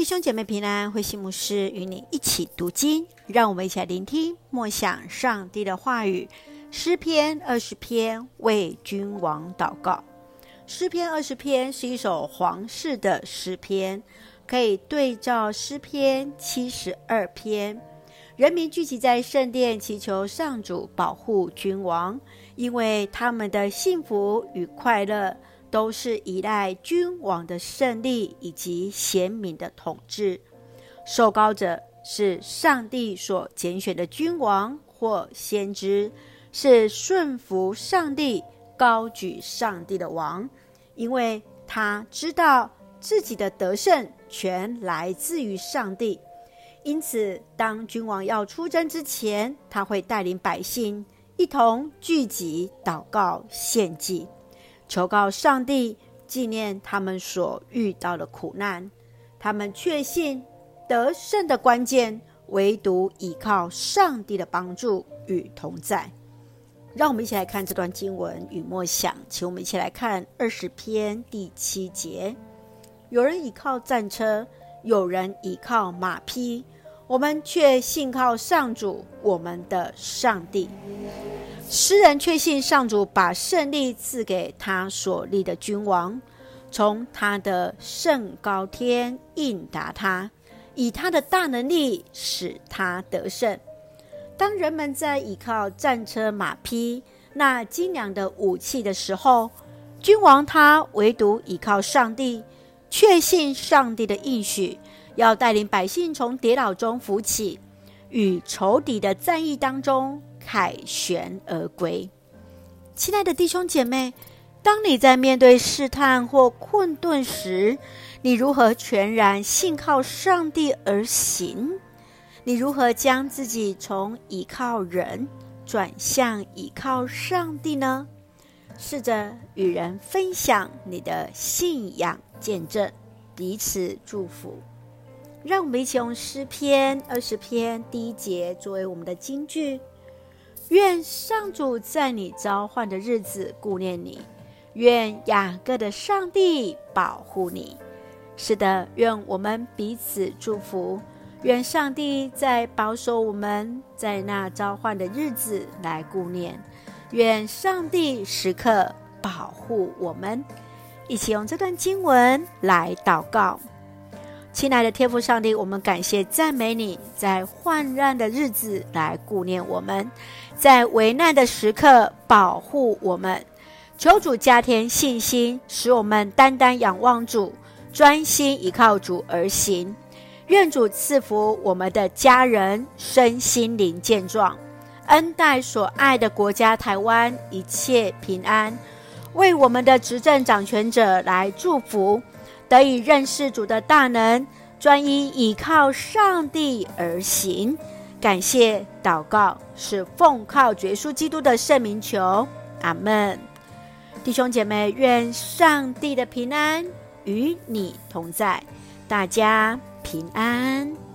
弟兄姐妹平安，慧馨牧师与你一起读经，让我们一起来聆听默想上帝的话语。诗篇二十篇为君王祷告。诗篇二十篇是一首皇室的诗篇，可以对照诗篇七十二篇。人民聚集在圣殿，祈求上主保护君王，因为他们的幸福与快乐都是依赖君王的胜利以及贤明的统治。受膏者是上帝所拣选的君王或先知，是顺服上帝、高举上帝的王，因为他知道自己的得胜全来自于上帝。因此，当君王要出征之前，他会带领百姓一同聚集、祷告、献祭，求告上帝，纪念他们所遇到的苦难。他们确信得胜的关键，唯独依靠上帝的帮助与同在。让我们一起来看这段经文与默想，请我们一起来看二十篇第七节：有人倚靠战车。有人倚靠马匹，我们却信靠上主，我们的上帝。诗人确信上主把胜利赐给他所立的君王，从他的圣高天应答他，以他的大能力使他得胜。当人们在倚靠战车、马匹那精良的武器的时候，君王他唯独倚靠上帝。确信上帝的应许，要带领百姓从跌倒中扶起，与仇敌的战役当中凯旋而归。亲爱的弟兄姐妹，当你在面对试探或困顿时，你如何全然信靠上帝而行？你如何将自己从倚靠人转向倚靠上帝呢？试着与人分享你的信仰见证，彼此祝福。让我们一起用诗篇二十篇第一节作为我们的金句：愿上主在你召唤的日子顾念你，愿雅各的上帝保护你。是的，愿我们彼此祝福，愿上帝在保守我们在那召唤的日子来顾念。愿上帝时刻保护我们，一起用这段经文来祷告。亲爱的天父上帝，我们感谢赞美你，在患难的日子来顾念我们，在危难的时刻保护我们。求主加添信心，使我们单单仰望主，专心依靠主而行。愿主赐福我们的家人身心灵健壮。恩待所爱的国家台湾一切平安，为我们的执政掌权者来祝福，得以认识主的大能，专一倚靠上帝而行。感谢祷告是奉靠绝书基督的圣名求，阿门。弟兄姐妹，愿上帝的平安与你同在，大家平安。